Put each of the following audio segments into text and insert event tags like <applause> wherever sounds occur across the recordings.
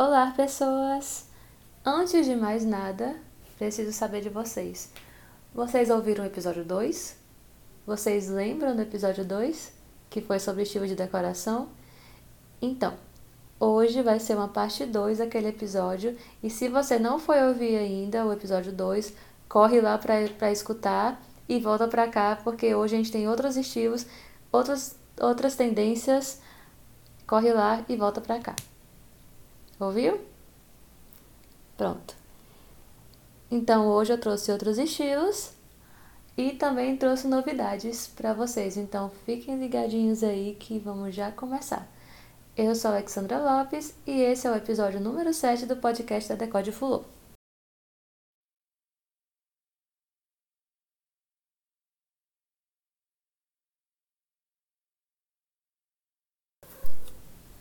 Olá, pessoas! Antes de mais nada, preciso saber de vocês. Vocês ouviram o episódio 2? Vocês lembram do episódio 2, que foi sobre estilo de decoração? Então, hoje vai ser uma parte 2 daquele episódio, e se você não foi ouvir ainda o episódio 2, corre lá para escutar e volta para cá, porque hoje a gente tem outros estilos, outras, outras tendências. Corre lá e volta para cá. Ouviu? Pronto. Então hoje eu trouxe outros estilos e também trouxe novidades para vocês. Então fiquem ligadinhos aí que vamos já começar. Eu sou a Alexandra Lopes e esse é o episódio número 7 do podcast da Decode Fulô.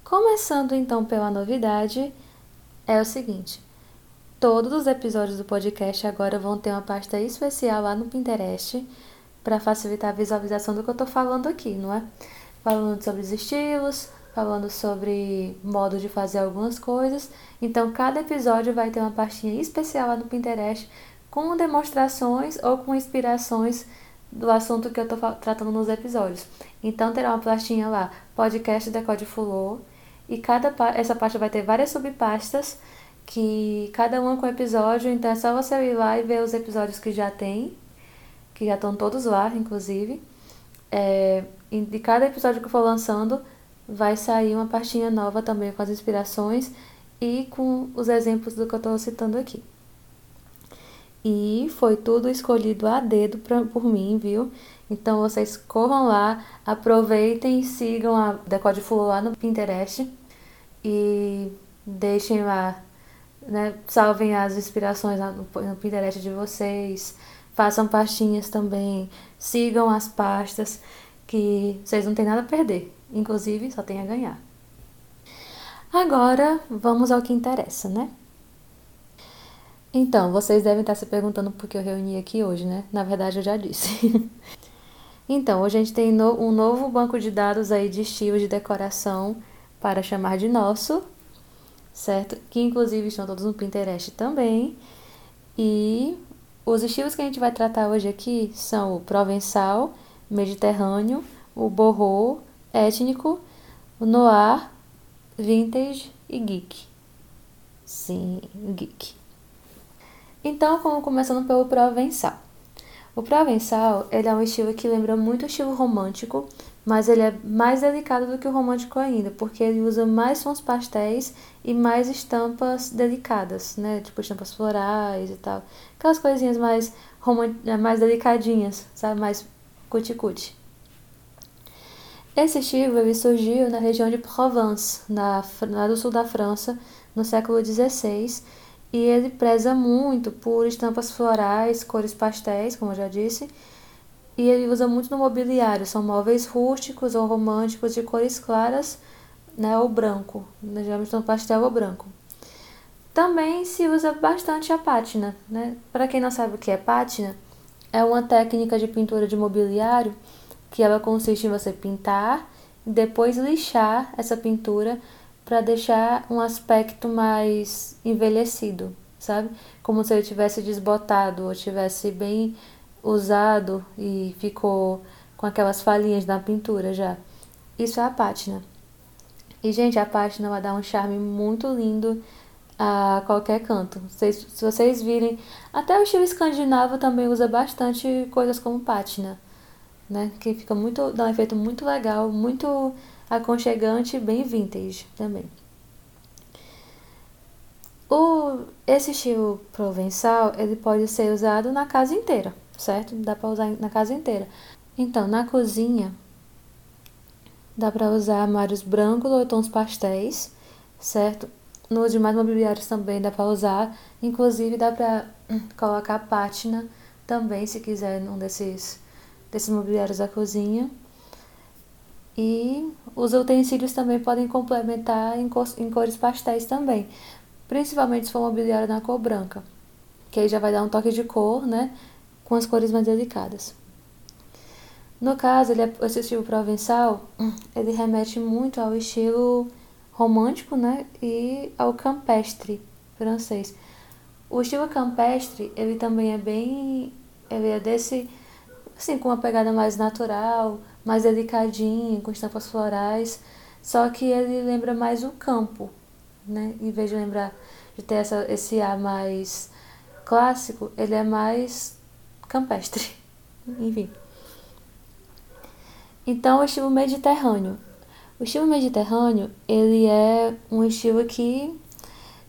Começando então pela novidade, é o seguinte: todos os episódios do podcast agora vão ter uma pasta especial lá no Pinterest para facilitar a visualização do que eu estou falando aqui, não é? Falando sobre os estilos, falando sobre modo de fazer algumas coisas. Então, cada episódio vai ter uma pastinha especial lá no Pinterest com demonstrações ou com inspirações do assunto que eu estou tratando nos episódios. Então, terá uma pastinha lá, podcast Decode Fulô e cada essa pasta vai ter várias subpastas, que cada uma com episódio, então é só você ir lá e ver os episódios que já tem, que já estão todos lá, inclusive. É, de cada episódio que for lançando, vai sair uma pastinha nova também com as inspirações e com os exemplos do que eu estou citando aqui. E foi tudo escolhido a dedo pra, por mim, viu? Então vocês corram lá, aproveitem e sigam a Decode Flow lá no Pinterest e deixem lá, né? Salvem as inspirações no Pinterest de vocês, façam pastinhas também, sigam as pastas que vocês não têm nada a perder, inclusive só tem a ganhar. Agora vamos ao que interessa, né? Então, vocês devem estar se perguntando por que eu reuni aqui hoje, né? Na verdade, eu já disse. <laughs> então, hoje a gente tem um novo banco de dados aí de estilos de decoração para chamar de nosso, certo? Que inclusive estão todos no Pinterest também. E os estilos que a gente vai tratar hoje aqui são o provençal, mediterrâneo, o borro, étnico, o noir, vintage e geek. Sim, geek. Então, começando pelo provençal. O provençal, ele é um estilo que lembra muito o estilo romântico, mas ele é mais delicado do que o romântico ainda, porque ele usa mais sons pastéis e mais estampas delicadas, né? Tipo estampas florais e tal. Aquelas coisinhas mais, mais delicadinhas, sabe? Mais cuticute. Esse estilo ele surgiu na região de Provence, na, na do sul da França, no século XVI, e ele preza muito por estampas florais, cores pastéis, como eu já disse, e ele usa muito no mobiliário. São móveis rústicos ou românticos de cores claras né, ou branco, né, geralmente no pastel ou branco. Também se usa bastante a pátina. Né? Para quem não sabe o que é pátina, é uma técnica de pintura de mobiliário que ela consiste em você pintar e depois lixar essa pintura para deixar um aspecto mais envelhecido, sabe? Como se ele tivesse desbotado ou tivesse bem usado e ficou com aquelas falhinhas na pintura já. Isso é a pátina. E, gente, a pátina vai dar um charme muito lindo a qualquer canto. Se vocês virem, até o estilo escandinavo também usa bastante coisas como pátina, né? Que fica muito, dá um efeito muito legal, muito aconchegante, bem vintage também. O, esse estilo provençal, ele pode ser usado na casa inteira certo? Dá para usar na casa inteira. Então, na cozinha, dá para usar armários brancos ou tons pastéis, certo? Nos demais mobiliários também dá para usar, inclusive dá para colocar pátina também, se quiser, num desses, desses mobiliários da cozinha. E os utensílios também podem complementar em, em cores pastéis também, principalmente se for mobiliário na cor branca, que aí já vai dar um toque de cor, né? Com as cores mais delicadas. No caso, ele é, esse estilo provençal, ele remete muito ao estilo romântico, né? E ao campestre francês. O estilo campestre, ele também é bem, ele é desse, assim, com uma pegada mais natural, mais delicadinha, com estampas florais, só que ele lembra mais o campo, né? Em vez de lembrar de ter essa, esse ar mais clássico, ele é mais campestre, <laughs> enfim. Então, o estilo mediterrâneo. O estilo mediterrâneo, ele é um estilo que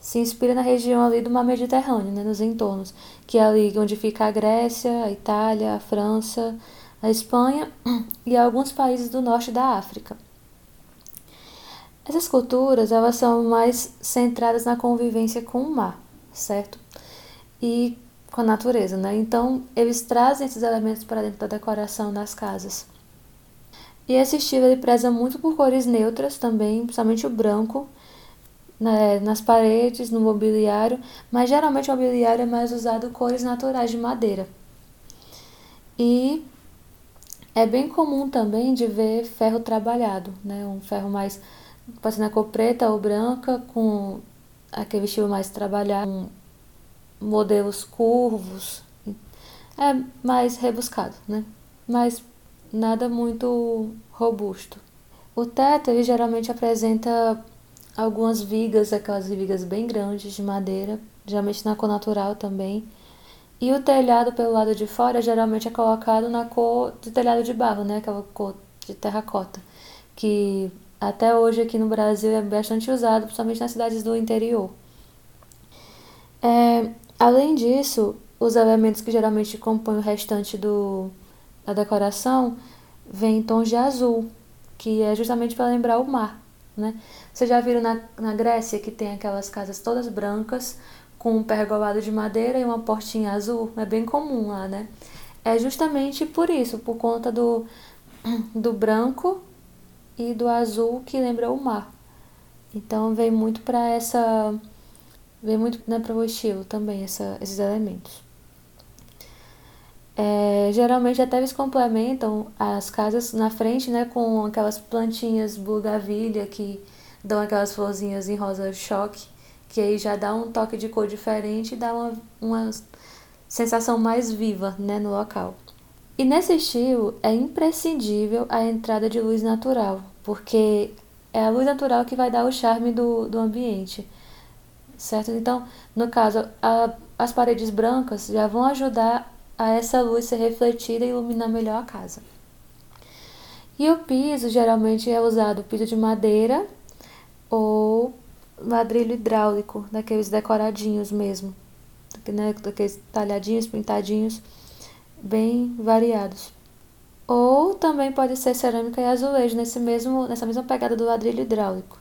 se inspira na região ali do mar Mediterrâneo, né, nos entornos, que é ali onde fica a Grécia, a Itália, a França, a Espanha <clears throat> e alguns países do norte da África. Essas culturas, elas são mais centradas na convivência com o mar, certo? E com a natureza, né? Então, eles trazem esses elementos para dentro da decoração das casas. E esse estilo ele preza muito por cores neutras também, principalmente o branco, né, nas paredes, no mobiliário, mas geralmente o mobiliário é mais usado cores naturais de madeira. E é bem comum também de ver ferro trabalhado, né, um ferro mais pode ser na cor preta ou branca, com aquele estilo mais trabalhado, modelos curvos. É mais rebuscado, né? Mas nada muito robusto. O teto ele geralmente apresenta algumas vigas, aquelas vigas bem grandes de madeira, geralmente na cor natural também. E o telhado pelo lado de fora geralmente é colocado na cor de telhado de barro, né? Aquela cor de terracota, que até hoje aqui no Brasil é bastante usado, principalmente nas cidades do interior. É, além disso, os elementos que geralmente compõem o restante do, da decoração vêm em tons de azul, que é justamente para lembrar o mar. Né? Vocês já viram na, na Grécia que tem aquelas casas todas brancas, com um pergolado de madeira e uma portinha azul? É bem comum lá, né? É justamente por isso, por conta do, <clears throat> do branco e do azul que lembra o mar. Então vem muito para essa. Vem muito né, para o estilo também, essa, esses elementos. É, geralmente até eles complementam as casas na frente, né, com aquelas plantinhas bugavilha que dão aquelas florzinhas em rosa choque, que aí já dá um toque de cor diferente e dá uma, uma sensação mais viva, né, no local. E nesse estilo é imprescindível a entrada de luz natural, porque é a luz natural que vai dar o charme do, do ambiente, certo? Então, no caso, a, as paredes brancas já vão ajudar a essa luz ser refletida e iluminar melhor a casa. E o piso geralmente é usado piso de madeira ou ladrilho hidráulico, daqueles decoradinhos mesmo, né? daqueles talhadinhos, pintadinhos, bem variados. Ou também pode ser cerâmica e azulejo, nesse mesmo, nessa mesma pegada do ladrilho hidráulico.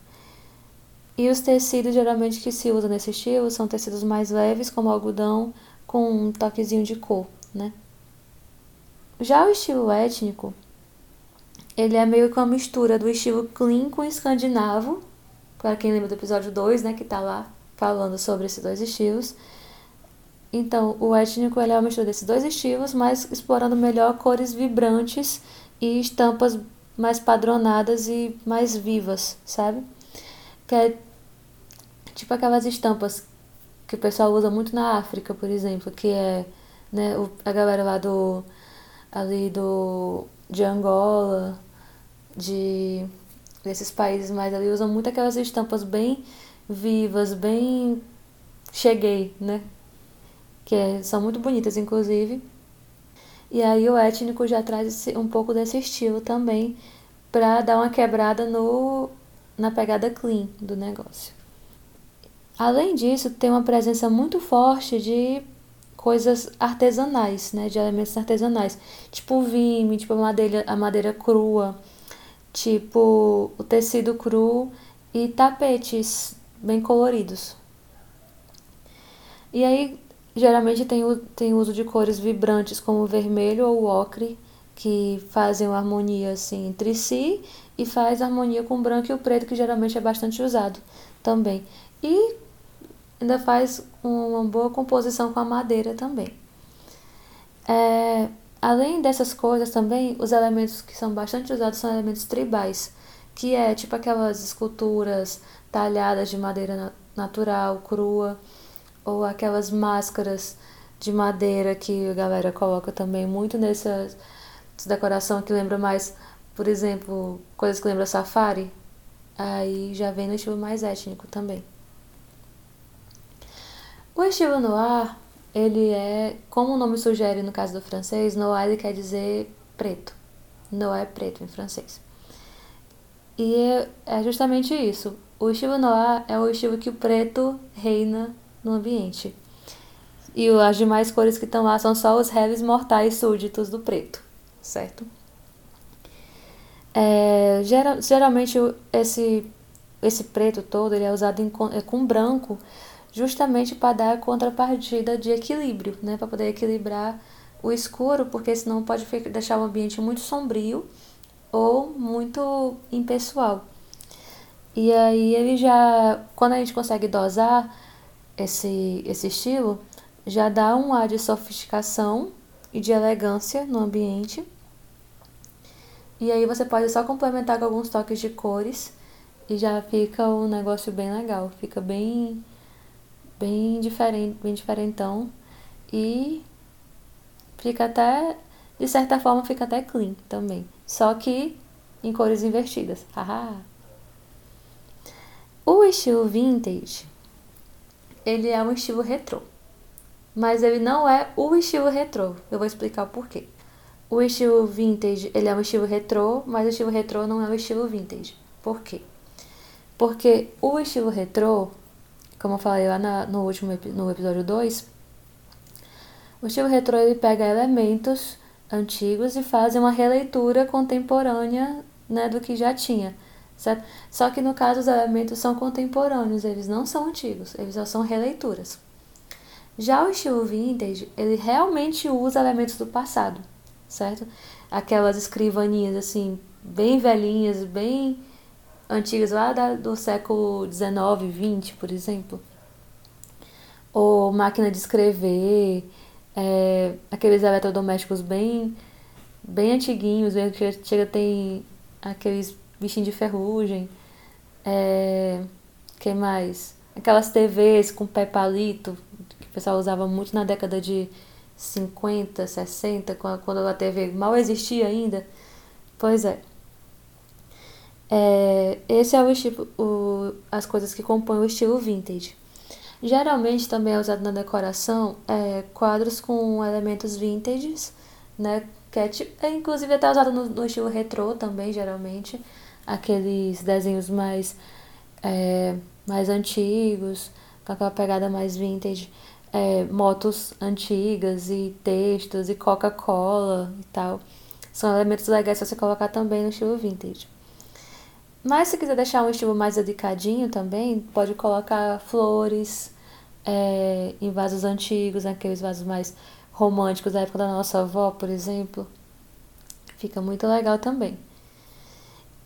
E os tecidos geralmente que se usam nesse estilo são tecidos mais leves, como algodão, com um toquezinho de cor né? Já o estilo étnico, ele é meio que uma mistura do estilo clean com escandinavo, para quem lembra do episódio 2, né, que tá lá falando sobre esses dois estilos. Então, o étnico ele é uma mistura desses dois estilos, mas explorando melhor cores vibrantes e estampas mais padronadas e mais vivas, sabe? Que é tipo aquelas estampas que o pessoal usa muito na África, por exemplo, que é né? A galera lá do ali do de Angola, de desses países mais ali usam muito aquelas estampas bem vivas, bem cheguei, né? Que é, são muito bonitas, inclusive. E aí o étnico já traz um pouco desse estilo também para dar uma quebrada no na pegada clean do negócio. Além disso, tem uma presença muito forte de coisas artesanais, né, de elementos artesanais, tipo vime, tipo a madeira, a madeira crua, tipo o tecido cru e tapetes bem coloridos. E aí, geralmente tem tem uso de cores vibrantes como o vermelho ou o ocre, que fazem uma harmonia assim entre si e faz harmonia com o branco e o preto, que geralmente é bastante usado também. E ainda faz uma boa composição com a madeira também. É, além dessas coisas também, os elementos que são bastante usados são elementos tribais, que é tipo aquelas esculturas talhadas de madeira natural, crua, ou aquelas máscaras de madeira que a galera coloca também muito nessa decoração que lembra mais, por exemplo, coisas que lembram safari. Aí já vem no estilo mais étnico também. O estilo noir, ele é, como o nome sugere no caso do francês, noir quer dizer preto. Noir é preto em francês. E é, é justamente isso. O estilo noir é o estilo que o preto reina no ambiente. E as demais cores que estão lá são só os heavies mortais súditos do preto, certo? É, geral, geralmente esse, esse preto todo ele é usado em, é, com branco justamente para dar a contrapartida de equilíbrio, né? para poder equilibrar o escuro, porque senão pode deixar o ambiente muito sombrio ou muito impessoal. E aí ele já, quando a gente consegue dosar esse, esse estilo, já dá um ar de sofisticação e de elegância no ambiente. E aí você pode só complementar com alguns toques de cores e já fica um negócio bem legal, fica bem bem diferente, bem diferentão e fica até de certa forma fica até clean também, só que em cores invertidas. O estilo vintage, ele é um estilo retrô mas ele não é o estilo retrô. Eu vou explicar o porquê. O estilo vintage, ele é um estilo retrô, mas o estilo retrô não é o estilo vintage. Por quê? Porque o estilo retrô, como eu falei lá na, no último no episódio 2, o estilo retrô ele pega elementos antigos e faz uma releitura contemporânea né, do que já tinha. Certo? Só que no caso os elementos são contemporâneos, eles não são antigos, eles só são releituras. Já o estilo vintage, ele realmente usa elementos do passado, certo? Aquelas escrivaninhas assim, bem velhinhas, bem antigas, lá da, do século 19, 20, por exemplo. Ou máquina de escrever, é, aqueles eletrodomésticos bem, bem antiguinhos, que chega tem aqueles bichinhos de ferrugem. É, que mais? Aquelas TVs com pé palito, pessoal usava muito na década de 50, 60, quando a TV mal existia ainda. Pois é. É esse é o estilo, o, as coisas que compõem o estilo vintage. Geralmente também é usado na decoração é, quadros com elementos vintages, né? Que é, é inclusive até usado no, no estilo retrô também, geralmente. Aqueles desenhos mais, é, mais antigos, com aquela pegada mais vintage é, motos antigas e textos e Coca-Cola e tal. São elementos legais para você colocar também no estilo vintage. Mas se quiser deixar um estilo mais dedicadinho também, pode colocar flores é, em vasos antigos, aqueles vasos mais românticos da época da nossa avó, por exemplo. Fica muito legal também.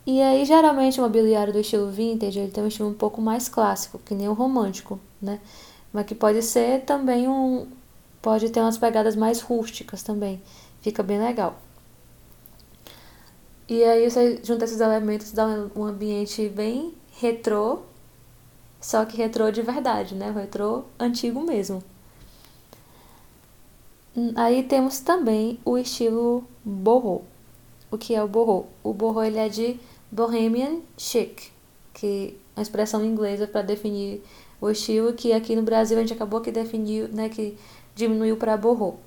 E aí, geralmente, o mobiliário do estilo vintage ele tem um estilo um pouco mais clássico, que nem o romântico, né? mas que pode ser também um. Pode ter umas pegadas mais rústicas também. Fica bem legal. E aí você junta esses elementos, dá um ambiente bem retrô, só que retrô de verdade, né? Retrô antigo mesmo. Aí temos também o estilo boho. O que é o boho? O boho ele é de Bohemian Chic, que é uma expressão inglesa para definir o estilo que aqui no Brasil a gente acabou que definiu, né, que diminuiu para borrou.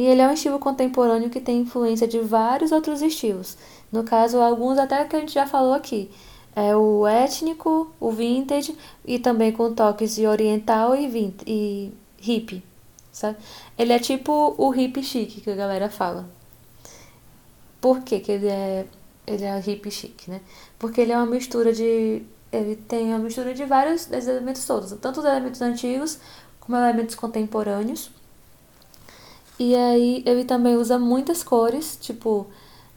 E ele é um estilo contemporâneo que tem influência de vários outros estilos. No caso, alguns até que a gente já falou aqui. É o étnico, o vintage e também com toques de oriental e, e hippie, sabe? Ele é tipo o hippie chique que a galera fala. Por que, que ele é ele é hippie chique, né? Porque ele é uma mistura de ele tem uma mistura de vários elementos todos, tanto os elementos antigos como elementos contemporâneos. E aí ele também usa muitas cores, tipo,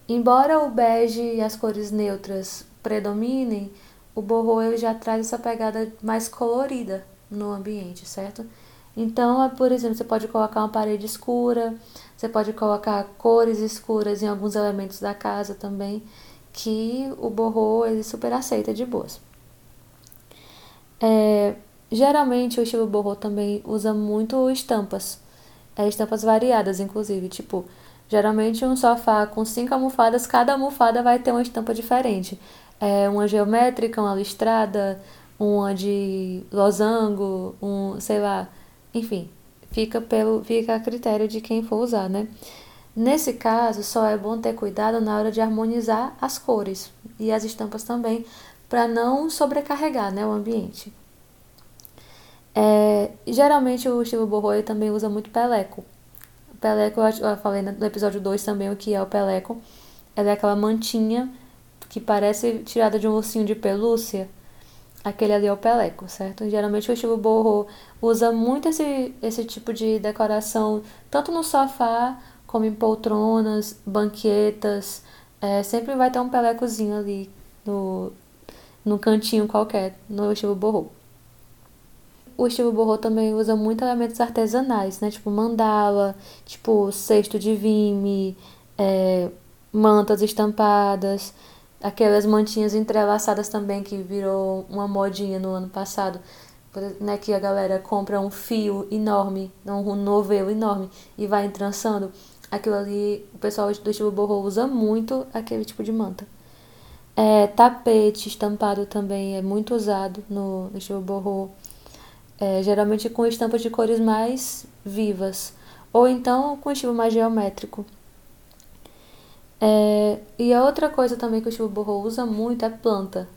embora o bege e as cores neutras predominem, o borro ele já traz essa pegada mais colorida no ambiente, certo? Então, por exemplo, você pode colocar uma parede escura, você pode colocar cores escuras em alguns elementos da casa também, que o borro ele super aceita de boas. É, geralmente o estilo borro também usa muito estampas, é, estampas variadas, inclusive, tipo, geralmente um sofá com cinco almofadas, cada almofada vai ter uma estampa diferente. É, uma geométrica, uma listrada, uma de losango, um, sei lá, enfim, fica pelo fica a critério de quem for usar, né? Nesse caso, só é bom ter cuidado na hora de harmonizar as cores e as estampas também, para não sobrecarregar né, o ambiente. É, geralmente o estilo boho também usa muito peleco. Peleco, eu falei no episódio 2 também o que é o peleco. Ela é aquela mantinha que parece tirada de um ursinho de pelúcia. Aquele ali é o peleco, certo? Geralmente o estilo boho usa muito esse, esse tipo de decoração, tanto no sofá como em poltronas, banquetas. É, sempre vai ter um pelecozinho ali no, no cantinho qualquer, no estilo borro. O estilo borro também usa muito elementos artesanais, né? Tipo mandala, tipo cesto de vime, é, mantas estampadas, aquelas mantinhas entrelaçadas também que virou uma modinha no ano passado né, que a galera compra um fio enorme, um novelo enorme e vai entrançando aquilo ali, o pessoal do estilo borro usa muito aquele tipo de manta. É, tapete estampado também é muito usado no, no estilo borro, é, geralmente com estampas de cores mais vivas, ou então com estilo mais geométrico. É, e a outra coisa também que o estilo borro usa muito é planta.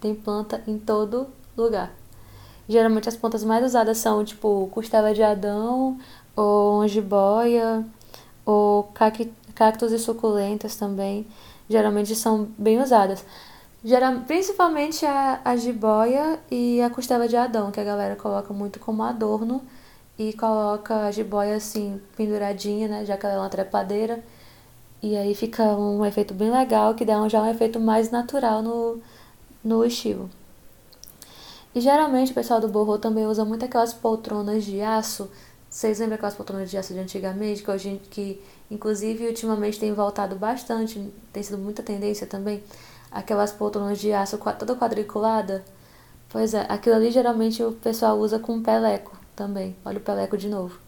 Tem planta em todo lugar. Geralmente as plantas mais usadas são tipo costela de Adão, ou jiboia, ou cactos e suculentas também, geralmente são bem usadas. Geral, principalmente a, a jiboia e a costela de Adão, que a galera coloca muito como adorno e coloca a jiboia assim, penduradinha, né, já que ela é uma trepadeira. E aí fica um efeito bem legal, que dá já um efeito mais natural no, no estilo. E geralmente o pessoal do borro também usa muito aquelas poltronas de aço vocês lembram aquelas poltronas de aço de antigamente, que, hoje, que inclusive ultimamente tem voltado bastante, tem sido muita tendência também, aquelas poltronas de aço toda quadriculada? Pois é, aquilo ali geralmente o pessoal usa com peleco também. Olha o peleco de novo.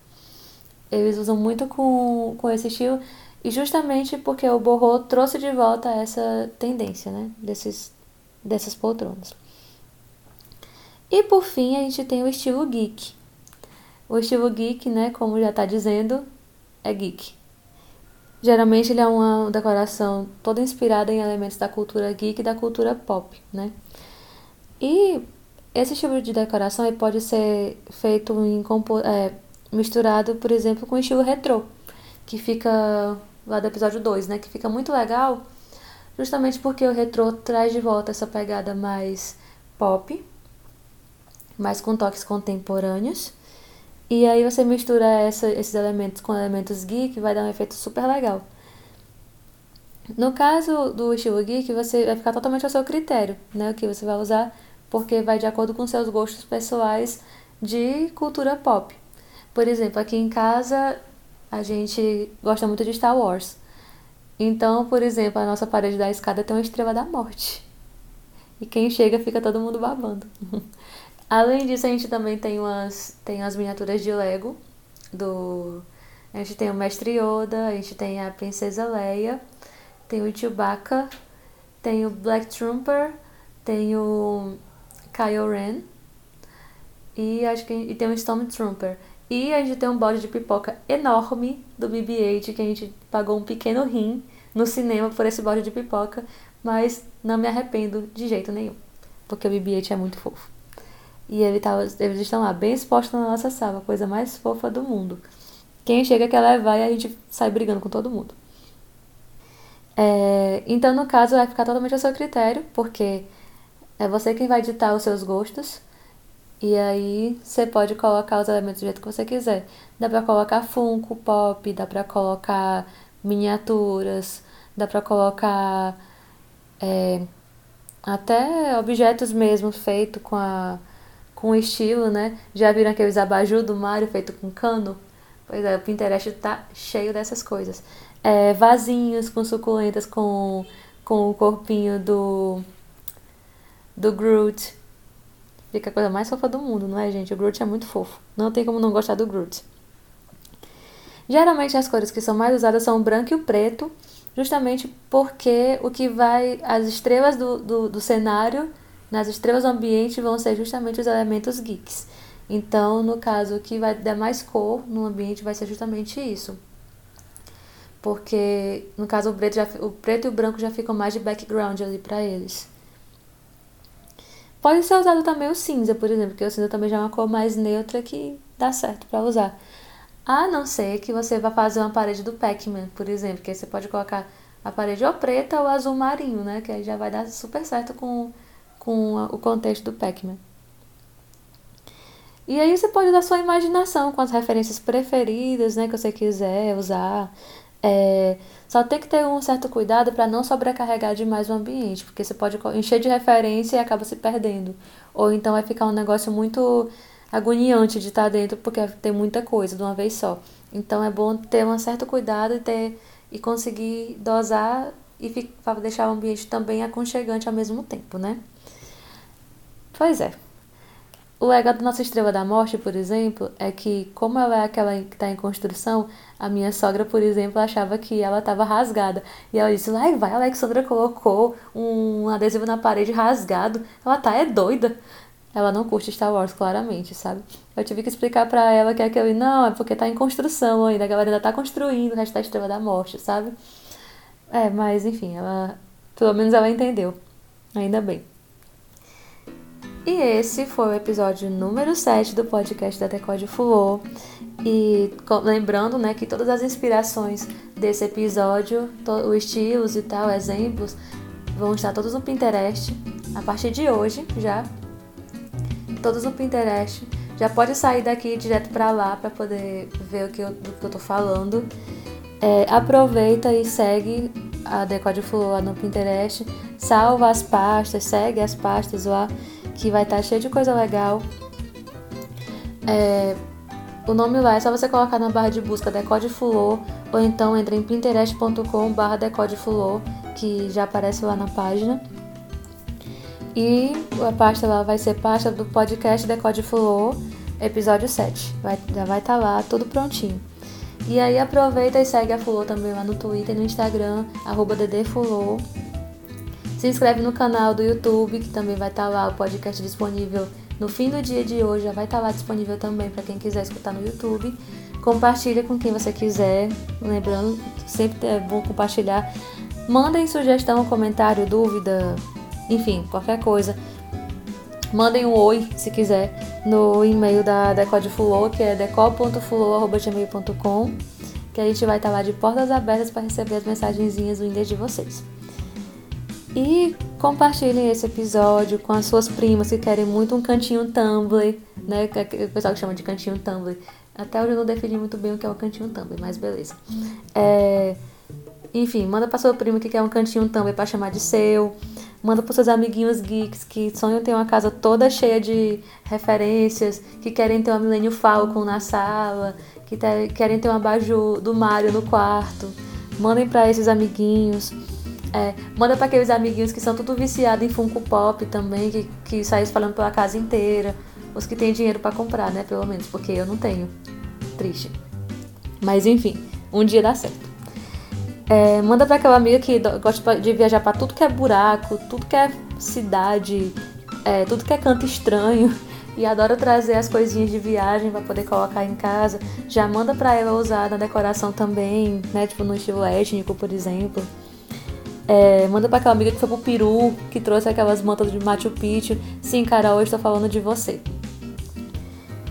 Eles usam muito com, com esse estilo, e justamente porque o Borro trouxe de volta essa tendência, né? Desses, dessas poltronas. E por fim, a gente tem o estilo geek, o estilo geek, né, como já está dizendo, é geek. Geralmente ele é uma decoração toda inspirada em elementos da cultura geek e da cultura pop, né? E esse tipo de decoração pode ser feito em é, misturado, por exemplo, com o estilo retrô, que fica lá do episódio 2, né, que fica muito legal, justamente porque o retrô traz de volta essa pegada mais pop, mais com toques contemporâneos e aí você mistura essa, esses elementos com elementos geek, vai dar um efeito super legal. No caso do estilo geek, você vai ficar totalmente ao seu critério, né? O que você vai usar, porque vai de acordo com seus gostos pessoais de cultura pop. Por exemplo, aqui em casa a gente gosta muito de Star Wars. Então, por exemplo, a nossa parede da escada tem uma estrela da morte. E quem chega fica todo mundo babando. <laughs> Além disso, a gente também tem umas tem as miniaturas de Lego do a gente tem o Mestre Yoda, a gente tem a Princesa Leia, tem o Chewbacca, tem o Black Trooper, tem o Kylo Ren e acho que e tem o Stormtrooper. E a gente tem um balde de pipoca enorme do BB-8 que a gente pagou um pequeno rim no cinema por esse balde de pipoca, mas não me arrependo de jeito nenhum, porque o BB-8 é muito fofo. E ele tava, eles estão lá, bem expostos na nossa sala, a coisa mais fofa do mundo. Quem chega quer levar e a gente sai brigando com todo mundo. É, então, no caso, vai ficar totalmente a seu critério, porque é você quem vai ditar os seus gostos. E aí você pode colocar os elementos do jeito que você quiser. Dá pra colocar Funko Pop, dá pra colocar miniaturas, dá pra colocar é, até objetos mesmo feitos com a com estilo, né? Já viram aqueles abajur do Mario feito com cano? Pois é, o Pinterest tá cheio dessas coisas. É, vasinhos com suculentas com, com o corpinho do do Groot. Fica a coisa mais fofa do mundo, não é, gente? O Groot é muito fofo. Não tem como não gostar do Groot. Geralmente as cores que são mais usadas são o branco e o preto, justamente porque o que vai. As estrelas do, do, do cenário, nas estrelas do ambiente, vão ser justamente os elementos geeks. Então, no caso, o que vai dar mais cor no ambiente vai ser justamente isso. Porque, no caso, o preto, já, o preto e o branco já ficam mais de background ali para eles. Pode ser usado também o cinza, por exemplo, porque o cinza também já é uma cor mais neutra que dá certo para usar. A não ser que você vá fazer uma parede do Pac-Man, por exemplo, que aí você pode colocar a parede ou preta ou azul marinho, né? Que aí já vai dar super certo com, com o contexto do Pac-Man. E aí você pode usar sua imaginação com as referências preferidas, né? Que você quiser usar. É, só tem que ter um certo cuidado para não sobrecarregar demais o ambiente, porque você pode encher de referência e acaba se perdendo. Ou então vai ficar um negócio muito agoniante de estar dentro porque tem muita coisa de uma vez só. Então é bom ter um certo cuidado e ter e conseguir dosar e deixar o ambiente também aconchegante ao mesmo tempo, né? Pois é. O legal da nossa Estrela da Morte, por exemplo, é que, como ela é aquela que está em construção, a minha sogra, por exemplo, achava que ela estava rasgada. E ela disse: Ai, vai, a Alexandra colocou um adesivo na parede rasgado. Ela tá, é doida ela não curte Star Wars, claramente, sabe? Eu tive que explicar para ela que aquele não, é porque tá em construção ainda, a galera ainda tá construindo o resto da Estrela da Morte, sabe? É, mas enfim, ela. Pelo menos ela entendeu. Ainda bem. E esse foi o episódio número 7 do podcast da Decode Fulô. E lembrando, né, que todas as inspirações desse episódio, os estilos e tal, exemplos, vão estar todos no Pinterest a partir de hoje já todos no Pinterest. Já pode sair daqui direto para lá para poder ver o que eu, do que eu tô falando. É, aproveita e segue a Decode Flow lá no Pinterest. Salva as pastas, segue as pastas lá, que vai estar tá cheio de coisa legal. É, o nome lá é só você colocar na barra de busca Decode Fulô ou então entra em pinterest.com barra Decode Fulô, que já aparece lá na página. E a pasta lá vai ser pasta do podcast Decode Flow, episódio 7. Vai, já vai estar tá lá, tudo prontinho. E aí aproveita e segue a Fulô também lá no Twitter e no Instagram, arroba ddfulô. Se inscreve no canal do YouTube, que também vai estar tá lá, o podcast disponível no fim do dia de hoje, já vai estar tá lá disponível também para quem quiser escutar no YouTube. Compartilha com quem você quiser, lembrando, sempre é bom compartilhar. Mandem sugestão, comentário, dúvida, enfim, qualquer coisa. Mandem um oi, se quiser, no e-mail da Decode Fulô, que é decol.fulô.gmail.com, que a gente vai estar lá de portas abertas para receber as mensagenzinhas vindas de vocês. E compartilhem esse episódio com as suas primas que querem muito um cantinho Tumblr, né? O pessoal que chama de cantinho Tumblr. Até hoje eu não defini muito bem o que é o cantinho Tumblr, mas beleza. É, enfim, manda para sua prima que quer um cantinho Tumblr para chamar de seu. Manda para seus amiguinhos geeks que sonham ter uma casa toda cheia de referências, que querem ter uma Millennium Falcon na sala, que querem ter uma baju do Mario no quarto. Mandem para esses amiguinhos. É, manda para aqueles amiguinhos que são tudo viciados em Funko Pop também, que, que saem espalhando pela casa inteira. Os que têm dinheiro para comprar, né? Pelo menos, porque eu não tenho. Triste. Mas enfim, um dia dá certo. É, manda para aquela amiga que gosta de viajar para tudo que é buraco, tudo que é cidade, é, tudo que é canto estranho <laughs> e adora trazer as coisinhas de viagem para poder colocar em casa. Já manda para ela usar na decoração também, né? Tipo no estilo étnico, por exemplo. É, manda para aquela amiga que foi pro Peru, que trouxe aquelas mantas de Machu Picchu. Sim, cara, hoje estou falando de você.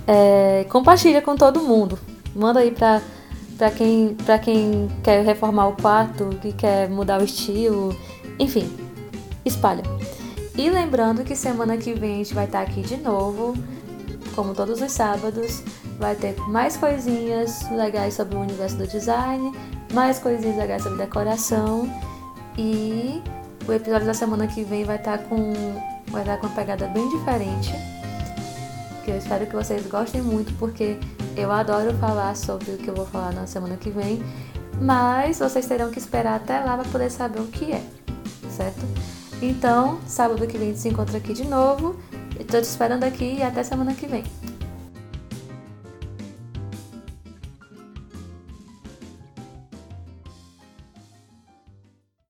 É, compartilha com todo mundo. Manda aí pra para quem, pra quem quer reformar o quarto, que quer mudar o estilo, enfim, espalha. E lembrando que semana que vem a gente vai estar aqui de novo, como todos os sábados, vai ter mais coisinhas legais sobre o universo do design, mais coisinhas legais sobre decoração e o episódio da semana que vem vai estar com vai estar com uma pegada bem diferente. Que eu espero que vocês gostem muito porque eu adoro falar sobre o que eu vou falar na semana que vem, mas vocês terão que esperar até lá para poder saber o que é, certo? Então, sábado que vem a gente se encontra aqui de novo. Estou te esperando aqui e até semana que vem.